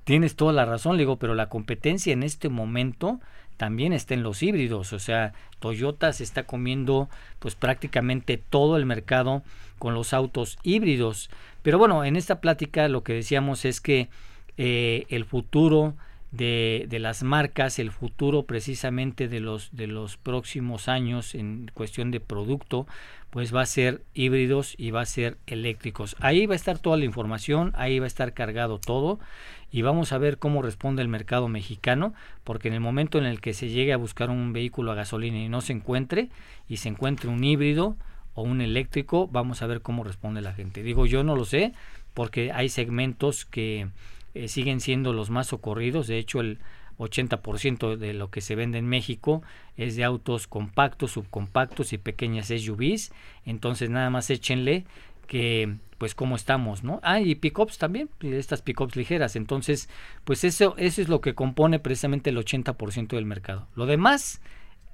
tienes toda la razón, le digo, pero la competencia en este momento también está en los híbridos, o sea, Toyota se está comiendo pues prácticamente todo el mercado con los autos híbridos. Pero bueno, en esta plática lo que decíamos es que eh, el futuro de, de, las marcas, el futuro precisamente de los, de los próximos años en cuestión de producto, pues va a ser híbridos y va a ser eléctricos. Ahí va a estar toda la información, ahí va a estar cargado todo y vamos a ver cómo responde el mercado mexicano, porque en el momento en el que se llegue a buscar un vehículo a gasolina y no se encuentre, y se encuentre un híbrido o un eléctrico, vamos a ver cómo responde la gente. Digo, yo no lo sé, porque hay segmentos que eh, siguen siendo los más socorridos. De hecho, el 80% de lo que se vende en México es de autos compactos, subcompactos y pequeñas SUVs. Entonces, nada más échenle que pues cómo estamos, ¿no? Ah, y pickups también, estas pickups ligeras. Entonces, pues eso, eso es lo que compone precisamente el 80% del mercado. Lo demás,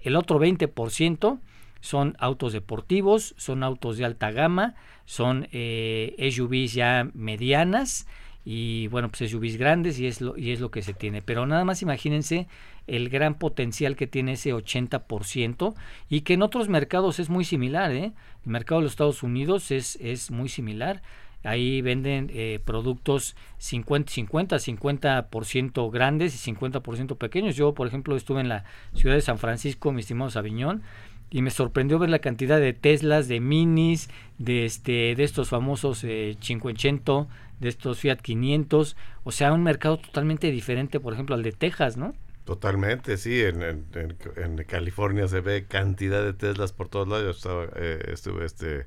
el otro 20% son autos deportivos, son autos de alta gama, son eh, SUVs ya medianas y bueno, pues SUVs grandes y es lo, y es lo que se tiene. Pero nada más imagínense el gran potencial que tiene ese 80% y que en otros mercados es muy similar. ¿eh? El mercado de los Estados Unidos es, es muy similar. Ahí venden eh, productos 50, 50, 50% grandes y 50% pequeños. Yo, por ejemplo, estuve en la ciudad de San Francisco, mi estimado Sabiñón, y me sorprendió ver la cantidad de Teslas, de Minis, de este de estos famosos eh, 580, de estos Fiat 500, o sea, un mercado totalmente diferente, por ejemplo, al de Texas, ¿no? Totalmente, sí, en, en, en California se ve cantidad de Teslas por todos lados. Yo estaba, eh, estuve este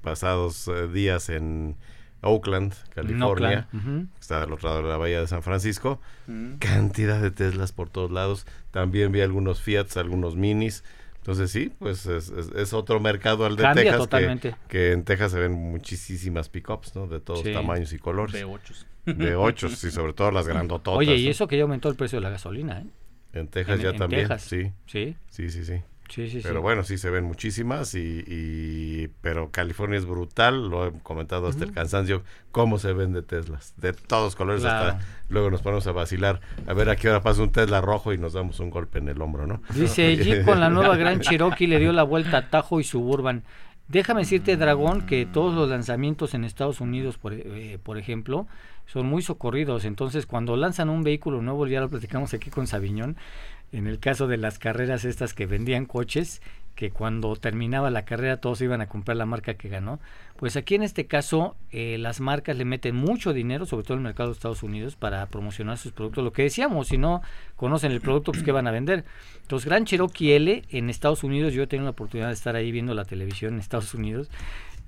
pasados eh, días en Oakland, California, uh -huh. está al otro lado de la bahía de San Francisco, uh -huh. cantidad de Teslas por todos lados. También vi algunos Fiats, algunos Minis. Entonces sí, pues es, es, es otro mercado al de Cambia Texas, totalmente. Que, que, en Texas se ven muchísimas pickups, ¿no? De todos Sí. tamaños y colores. De ochos. De ocho, sí, sobre todo las grandototas. Oye, y ¿no? eso que ya aumentó el precio de la gasolina, ¿eh? En Texas en- ya en también, Texas. sí, Sí, sí, sí, sí. Sí, sí. Pero sí. bueno, sí se ven muchísimas y, y- pero California es brutal, lo he comentado hasta el cansancio, cómo se vende Teslas, de todos colores Claro. hasta luego nos ponemos a vacilar, a ver a qué hora pasa un Tesla rojo y nos damos un golpe en el hombro, ¿no? Dice [laughs] Jeep con la nueva Gran [laughs] Cherokee le dio la vuelta a Tajo y Suburban. Déjame decirte, Dragón, que todos los lanzamientos en Estados Unidos, por, eh, por ejemplo, son muy socorridos. Entonces, cuando lanzan un vehículo nuevo, ya lo platicamos aquí con Sabiñón, en el caso de las carreras estas que vendían coches, que cuando terminaba la carrera todos iban a comprar la marca que ganó. Pues aquí en este caso eh, las marcas le meten mucho dinero, sobre todo en el mercado de Estados Unidos, para promocionar sus productos. Lo que decíamos, si no conocen el producto, pues ¿qué van a vender? Entonces, Gran Cherokee L en Estados Unidos, yo he tenido la oportunidad de estar ahí viendo la televisión en Estados Unidos,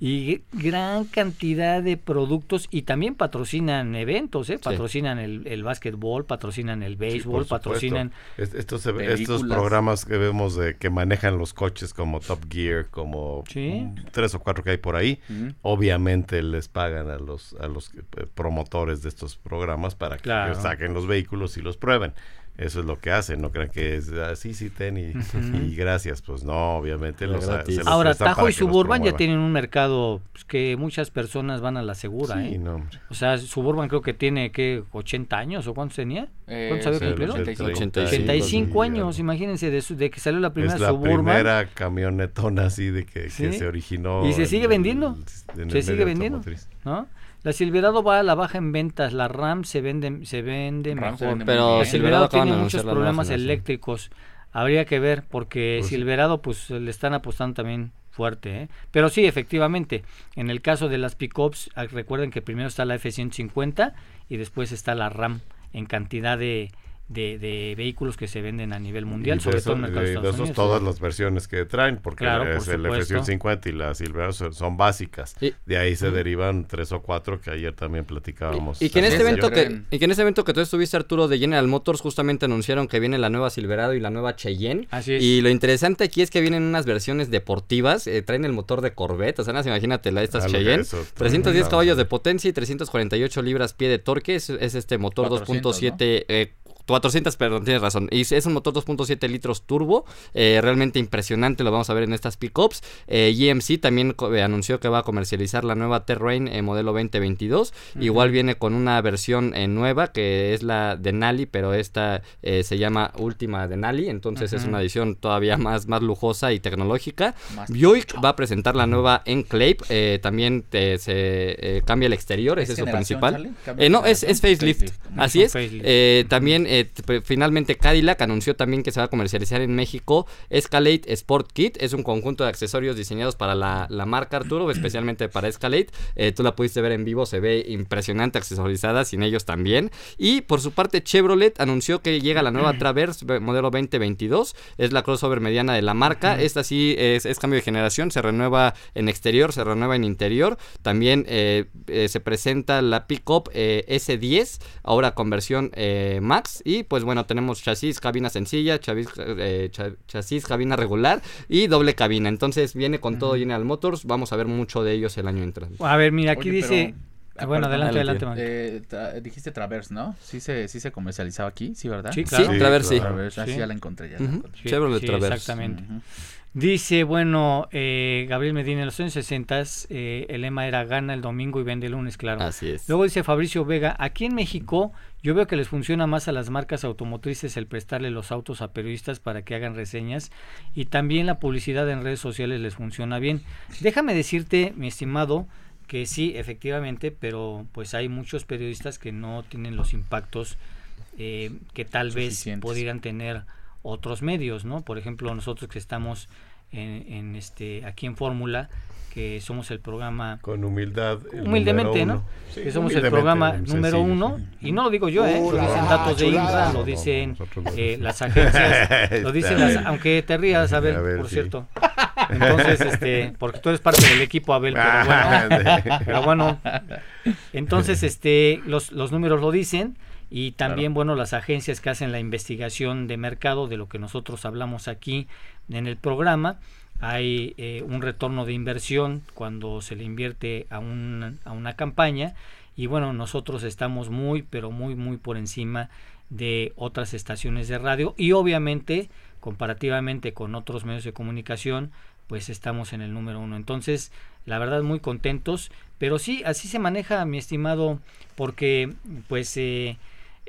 y gran cantidad de productos y también patrocinan eventos, ¿eh? patrocinan el, el básquetbol, patrocinan el béisbol, patrocinan... Es- Estos, estos programas que vemos de que manejan los coches como Top Gear, como Sí. tres o cuatro que hay por ahí, obviamente les pagan a los a los eh, promotores de estos programas para que Claro. saquen los vehículos y los prueben. Eso es lo que hacen, no crean que es así, sí, ten y, y gracias. Pues no, obviamente los, gratis. se los Ahora, Tajo y Suburban ya tienen un mercado pues, que muchas personas van a la segura, Sí, ¿eh? no. O sea, Suburban creo que tiene, ¿qué? ¿80 años o cuántos tenía? Eh, ¿Cuántos había sí, cumplido? 85. 85 sí, años, algo. imagínense, de, su- de que salió la primera es la Suburban. primera camionetona así de que, se originó. Y se sigue el- vendiendo. en Se sigue vendiendo. automotriz. ¿no? La Silverado va a la baja en ventas, la RAM se vende, se vende RAM se mejor. vende Pero bien. El Silverado tiene muchos la problemas eléctricos. Habría que ver, porque Pues. Silverado pues le están apostando también fuerte. ¿eh? Pero sí, efectivamente, en el caso de las pickups, ah, recuerden que primero está la F-150 y después está la RAM en cantidad de, de, de vehículos que se venden a nivel mundial, Y sobre eso- todo en el mercado de de- de Estados Unidos. todas las versiones que traen, porque Claro, por es el supuesto. F-150 y la Silverado son, son básicas. Y- de ahí se derivan tres o cuatro que ayer también platicábamos. Y que en este es, evento que y que en este evento que tú estuviste Arturo de General Motors justamente anunciaron que viene la nueva Silverado y la nueva Cheyenne. Así es. Y lo interesante aquí es que vienen unas versiones deportivas, eh, traen el motor de Corvette, o sea, nada, imagínate la estas Cheyenne, eso, 310 no, caballos de potencia y 348 libras pie de torque, es, es este motor 400, 2.7 eh, 400, perdón, tienes razón. Y es un motor 2.7 litros turbo, eh, realmente impresionante, lo vamos a ver en estas pickups. Eh, GMC también eh, anunció que va a comercializar la nueva Terrain eh, modelo 2022. Igual viene con una versión nueva que es la Denali, pero esta se llama Última Denali, entonces es una edición todavía más, más lujosa y tecnológica. Más Buick va a presentar la nueva Enclave, también te- se cambia el exterior, ese es su generación, principal. No, es, es facelift. Facelift. Así es. facelift. También, eh, finalmente, Cadillac anunció también que se va a comercializar en México Escalade Sport Kit. Es un conjunto de accesorios diseñados para la, la marca Arturo, [clears throat] especialmente para Escalade. Eh, tú la pudiste ver en vivo, se ve impresionante accesorizada, sin ellos también. Y por su parte, Chevrolet anunció que llega la nueva [clears throat] Traverse ve- modelo 2022. Es la crossover mediana de la marca. Esta sí es, es cambio de generación, se renueva en exterior, se renueva en interior. También eh, se presenta la pickup eh, S10, ahora con versión Max. Y pues bueno, tenemos chasis, cabina sencilla, chavis- eh, cha- chasis, cabina regular y doble cabina. Entonces viene con todo General Motors. Vamos a ver mucho de ellos el año entrante. A ver, mira, aquí Oye, dice... pero- Ah, bueno, adelante, adelante. adelante. Eh, tra- dijiste Traverse, ¿no? Sí se, sí se comercializaba aquí, sí, ¿verdad? Sí, Sí, claro. Traverse, sí. claro. Traverse, ah, sí, Sí. ya la encontré, ya la Ujú. encontré. Sí, Chevrolet sí, Traverse. Exactamente. Ujú. Dice, bueno, eh, Gabriel Medina, en los años 60 eh, el lema era gana el domingo y vende el lunes, claro. Así es. Luego dice Fabricio Vega, aquí en México yo veo que les funciona más a las marcas automotrices el prestarle los autos a periodistas para que hagan reseñas y también la publicidad en redes sociales les funciona bien. Déjame decirte, mi estimado, que sí, efectivamente, pero pues hay muchos periodistas que no tienen los impactos eh, que tal vez pudieran tener otros medios, ¿no? Por ejemplo, nosotros que estamos en, en este aquí en Fórmula, que somos el programa Con humildad. el humildemente, ¿no? Sí, que somos el programa sencillo, número sí. uno, y no lo digo yo, ¿eh? Lo dicen datos de. Indra, lo dicen eh, las agencias, [laughs] lo dicen las, aunque te rías, Abel, A ver, por sí. cierto. Entonces, este, porque tú eres parte del equipo, Abel, pero bueno, Ah, [laughs] sí. pero bueno, entonces, este, los, los números lo dicen y también, bueno, las agencias que hacen la investigación de mercado de lo que nosotros hablamos aquí en el programa, hay eh, un retorno de inversión cuando se le invierte a, un- a una campaña. Y bueno, nosotros estamos muy, pero muy, muy por encima de otras estaciones de radio. Y obviamente comparativamente con otros medios de comunicación pues estamos en el número uno. Entonces la verdad muy contentos. Pero sí así se maneja mi estimado porque pues eh,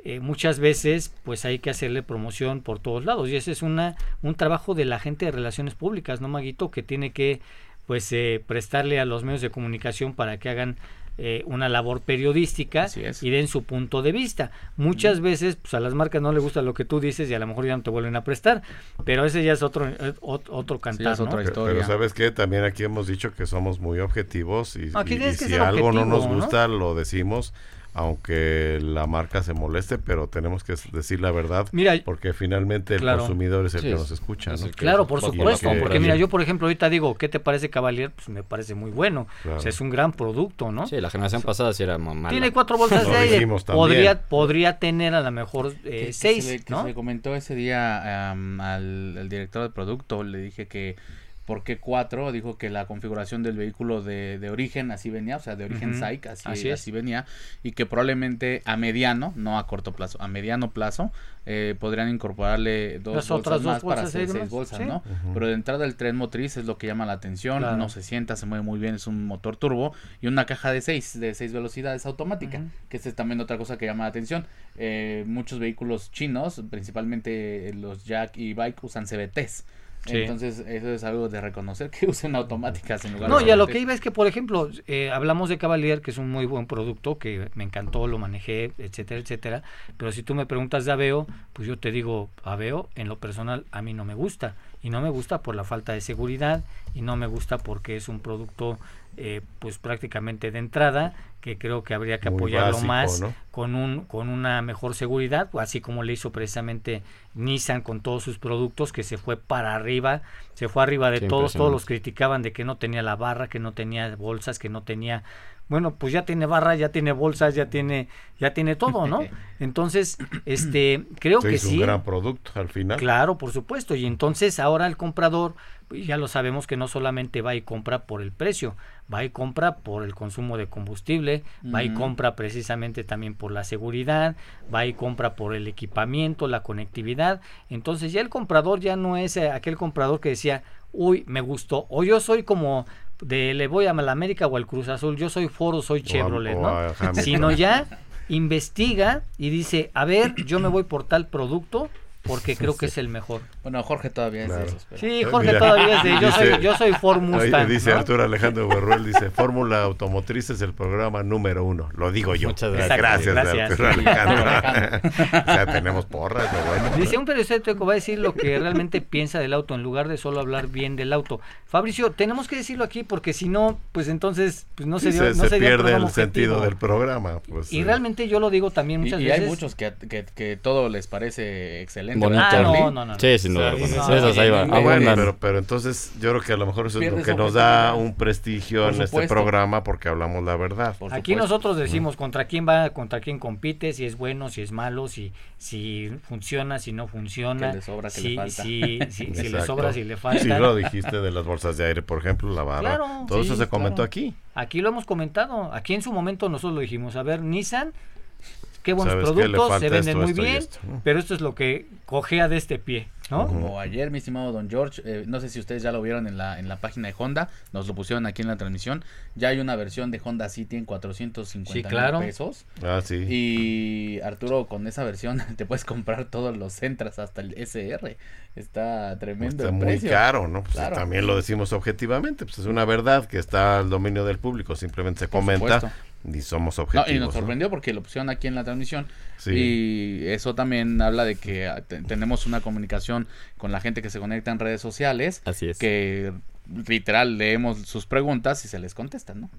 eh, muchas veces pues hay que hacerle promoción por todos lados. Y ese es una un trabajo de la gente de relaciones públicas no maguito que tiene que pues eh, prestarle a los medios de comunicación para que hagan eh, una labor periodística y den su punto de vista. Muchas veces pues, a las marcas no les gusta lo que tú dices y a lo mejor ya no te vuelven a prestar, pero ese ya es otro eh, ot- otro cantar, es ¿no? otra Pero, historia. pero sabes que también aquí hemos dicho que somos muy objetivos y, si algo no nos gusta lo decimos aunque la marca se moleste pero tenemos que decir la verdad Mira, porque finalmente el Claro. consumidor es el Sí, que nos escucha es ¿no? el que- Claro, por supuesto, que- porque mira, yo por ejemplo ahorita digo, ¿qué te parece Cavalier? Pues me parece muy bueno. Claro. O sea, es un gran producto, ¿no? Sí, la generación pasada sí era ma- mala. Tiene cuatro bolsas [laughs] de aire. Podría, podría tener a lo mejor eh, que seis, se le, que ¿no? se le comentó ese día am, al, al director de producto, le dije que ¿por qué cuatro? Dijo que la configuración del vehículo de, de origen así venía, o sea, de origen Ujú, SAIC, así, así venía, y que probablemente a mediano, no a corto plazo, a mediano plazo, eh, podrían incorporarle dos Las bolsas otras dos más para bolsas hacer aire seis bolsas, sí. ¿no? Pero de entrada el tren motriz es lo que llama la atención, Claro. no se sienta, se mueve muy bien, es un motor turbo y una caja de seis, de seis velocidades automática, que esta es también otra cosa que llama la atención. Eh, muchos vehículos chinos, principalmente los Jack y Bike, usan Entonces, eso es algo de reconocer que [laughs] usen automáticas en lugar no, de. No, ya lo que iba es que, por ejemplo, eh, hablamos de Cavalier, que es un muy buen producto, que me encantó, lo manejé, etcétera, etcétera. Pero si tú me preguntas de Aveo, pues yo te digo, Aveo, en lo personal, a mí no me gusta. Y no me gusta por la falta de seguridad, y no me gusta porque es un producto eh, pues prácticamente de entrada que creo que habría que apoyarlo más con un con una mejor seguridad así como le hizo precisamente Nissan con todos sus productos que se fue para arriba se fue arriba de todos todos los criticaban de que no tenía la barra que no tenía bolsas que no tenía bueno, pues ya tiene barra, ya tiene bolsas, ya tiene, ya tiene todo, ¿no? [laughs] Entonces, este, creo que es sí. un gran producto al final. Claro, por supuesto. Y entonces ahora el comprador, pues, ya lo sabemos que no solamente va y compra por el precio, va y compra por el consumo de combustible, va y compra precisamente también por la seguridad, va y compra por el equipamiento, la conectividad. Entonces ya el comprador ya no es eh, aquel comprador que decía, uy, me gustó, o yo soy como de le voy a la América o al Cruz Azul, yo soy Foro, soy Chevrolet, ¿no? Sino ya investiga y dice, a ver, yo me voy por tal producto, porque creo que es el mejor. Bueno, Jorge todavía es de esos. Sí, Jorge todavía es de yo soy, yo soy Mustang. Dice Arturo Alejandro Berruel, dice, Fórmula Automotriz es el programa número uno. Lo digo yo. Muchas gracias. Gracias, gracias. Arturo Alejandro. [laughs] o sea, tenemos porras, lo bueno. Dice un periodista va a decir lo que realmente piensa del auto, en lugar de solo hablar bien del auto. Fabricio, tenemos que decirlo aquí porque si no, pues entonces pues no se, dio, se, no se, pierde el sentido del programa. Pues, y realmente yo lo digo también muchas y, y veces. hay muchos que, que, que todo les parece excelente. Bonito. Ah, no, no, no. Sí, sin duda. Sí, bueno, no, esos ahí van. Ah, bueno, pero, pero entonces yo creo que a lo mejor eso es lo que nos da un prestigio en este programa porque hablamos la verdad. Por Aquí supuesto. nosotros decimos contra quién va, contra quién compite, si es bueno, si es malo, si, si funciona, si no funciona, Que le sobra, que si, le falta. si, si- si le Exacto. sobra, si le falta. Sí, lo dijiste de las bolsas de aire, por ejemplo, la barra. Claro, Todo sí, eso se comentó claro. aquí. Aquí lo hemos comentado, aquí en su momento nosotros lo dijimos, a ver, Nissan, qué buenos productos, se venden esto, muy bien, esto, ¿no? pero esto es lo que cojea de este pie, ¿no? Como ayer, mi estimado Don George, eh, no sé si ustedes ya lo vieron en la, en la página de Honda, nos lo pusieron aquí en la transmisión. Ya hay una versión de Honda City en 450 Sí, claro. mil pesos. Ah, sí. Y Arturo, con esa versión [laughs] te puedes comprar todos los Centras hasta el SR. Está tremendo Está el muy precio. caro, ¿no? Pues Claro. también lo decimos objetivamente, pues es una verdad que está al dominio del público, simplemente se Por comenta supuesto. Y somos No, objetivos. y nos ¿no? sorprendió porque lo pusieron aquí en la transmisión. Sí. Y eso también habla de que ah, te- tenemos una comunicación con la gente que se conecta en redes sociales. Así es. Que literal leemos sus preguntas y se les contestan, ¿no?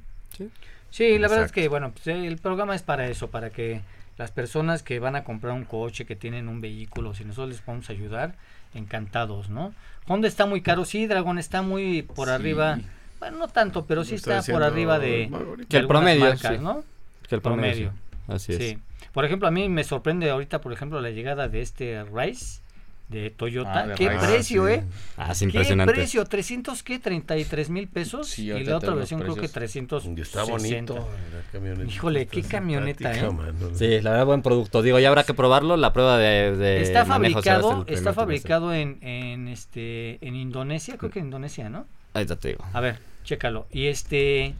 Sí, la verdad es que, bueno, pues, el programa es para eso, para que las personas que van a comprar un coche, que tienen un vehículo, si nosotros les podemos ayudar, encantados, ¿no? Honda está muy caro, sí, Dragon está muy por Sí. arriba, bueno, no tanto, pero sí está por arriba de, Que el promedio, marcas, sí. ¿no? Que el promedio. Promedio. sí. Así es. Por ejemplo, a mí me sorprende ahorita, por ejemplo, la llegada de este Rise de Toyota. Ah, de ¿Qué precio, Ah, sí. eh? Ah, es ¿Qué impresionante. precio? ¿300 qué? ¿33 mil pesos? Sí, y la otra versión creo que precios. 300. Y está bonito. la camioneta Híjole, está qué camioneta, ¿eh? mano. Sí, la verdad, buen producto. Digo, ya habrá que probarlo. La prueba de. de Está fabricado, está fabricado en, en este en Indonesia, creo que en Indonesia, ¿no? Ahí te digo. A ver, chécalo. Y este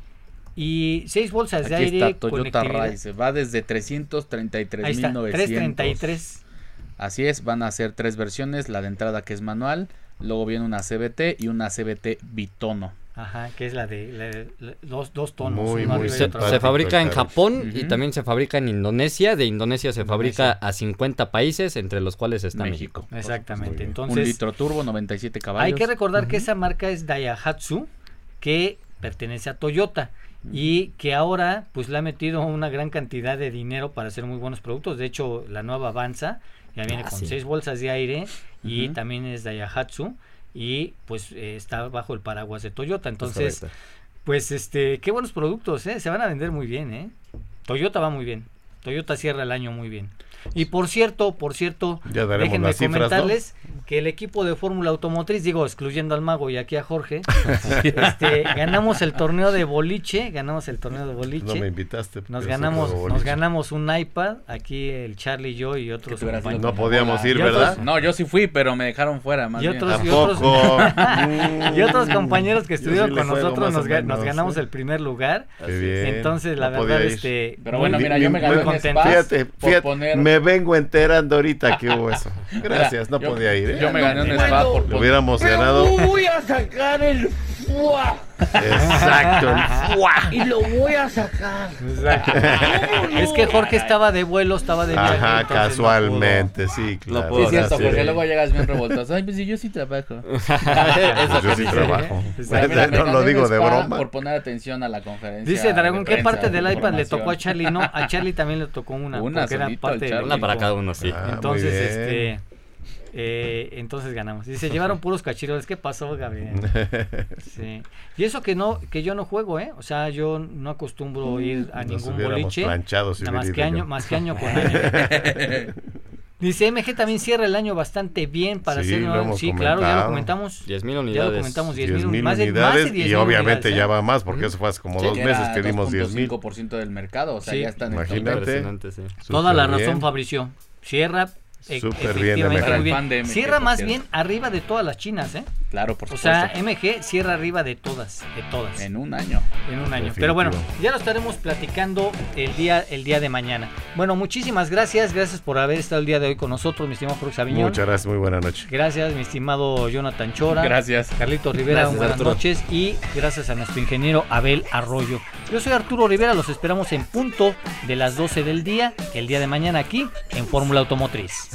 y seis bolsas de aire, está Toyota. Rise. Va desde 333.900. Ahí está, 333. Así es, van a ser tres versiones. La de entrada que es manual. Luego viene una CBT y una CBT bitono. Ajá, que es la de la- la- dos, dos tonos. Muy, uno muy Se, fabrica en. Japón y también se fabrica en Indonesia. De Indonesia se fabrica a 50 países, entre los cuales está México. México. Exactamente. Un Entonces, litro turbo, 97 caballos. hay que recordar que esa marca es Daihatsu, que pertenece a Toyota y que ahora pues le ha metido una gran cantidad de dinero para hacer muy buenos productos. De hecho, la nueva Avanza ya viene Ah, con sí. seis bolsas de aire y también es Daihatsu y pues eh, está bajo el paraguas de Toyota. Entonces, correcto. pues este, qué buenos productos, ¿eh? Se van a vender muy bien, ¿eh? Toyota va muy bien. Toyota cierra el año muy bien. Y por cierto, por cierto, déjenme las cifras, ¿no? comentarles que el equipo de Fórmula Automotriz, digo, excluyendo al mago y aquí a Jorge, [laughs] este, ganamos el torneo de boliche, ganamos el torneo de boliche. No me invitaste. nos ganamos, nos ganamos un iPad, aquí el Charlie y yo y otros. No podíamos ir, Y otros- ¿verdad? No, yo sí fui, pero me dejaron fuera. Más Y bien. otros- Tampoco. [laughs] Y otros compañeros que estuvieron sí con nosotros nos, ganamos el primer lugar. Qué bien. Entonces, la No verdad, este. Pero bueno, mira, yo me gané un contento. spa Fíjate, fíjate, poner- me vengo enterando ahorita que hubo eso. Gracias, [laughs] no yo- podía ir. ¿eh? yo me gané un spa por Lo hubiéramos ganado. voy a sacar el fuá Exacto, el fuá. y lo voy a sacar. Es que Jorge estaba de vuelo, estaba de viaje. Ajá, entonces no casualmente, sí, claro. puedo Sí, es cierto, Sí. porque luego llegas bien revoltoso. Ay, pues si yo sí trabajo. Pues [laughs] yo sí trabajo. Mira, mira, me no gané lo digo de broma. Por poner atención a la conferencia. Dice Dragón, de ¿qué parte de del iPad le tocó a? Charlie? No, a Charlie también le tocó una. Una porque era solito parte Charlie. Una para cada uno, sí. Ah, Entonces, este. Eh, entonces ganamos. Dice, llevaron puros cachiroles. ¿Qué pasó, Gabriel? [laughs] Sí. Y eso que no, que yo no juego, ¿eh? O sea, yo no acostumbro ir a Nos ningún boliche. si nada más que año, yo. más que año con [laughs] año. Dice MG también cierra el año bastante bien para Sí, hacer hemos Sí, claro, ya lo comentado. comentamos. 10 mil Ya lo unidades. comentamos, 10 10 mil mil más de- más de unidades 10 y mil obviamente unidades, ya ¿eh? va más porque eso fue hace como Sí, dos Que meses que dimos 10 mil. 2.5% del mercado, o sea, Sí. ya están en el top. Imagínate. Toda la razón, bien. Fabricio. Cierra Súper bien, de Cierra más bien arriba de todas las chinas, ¿eh? Claro, por O supuesto. sea, MG cierra arriba de todas, de todas. en un año. en un año. Definitivo. Pero bueno, ya lo estaremos platicando el día, el día de mañana. Bueno, muchísimas gracias. Gracias por haber estado el día de hoy con nosotros, mi estimado Jorge Sabiñón. Muchas gracias, muy buena noche. Gracias, mi estimado Jonathan Chora. Gracias. Carlito Rivera, Gracias, buenas Arturo. noches. Y gracias a nuestro ingeniero Abel Arroyo. Yo soy Arturo Rivera, los esperamos en punto de las 12 del día, el día de mañana aquí en Fórmula Automotriz.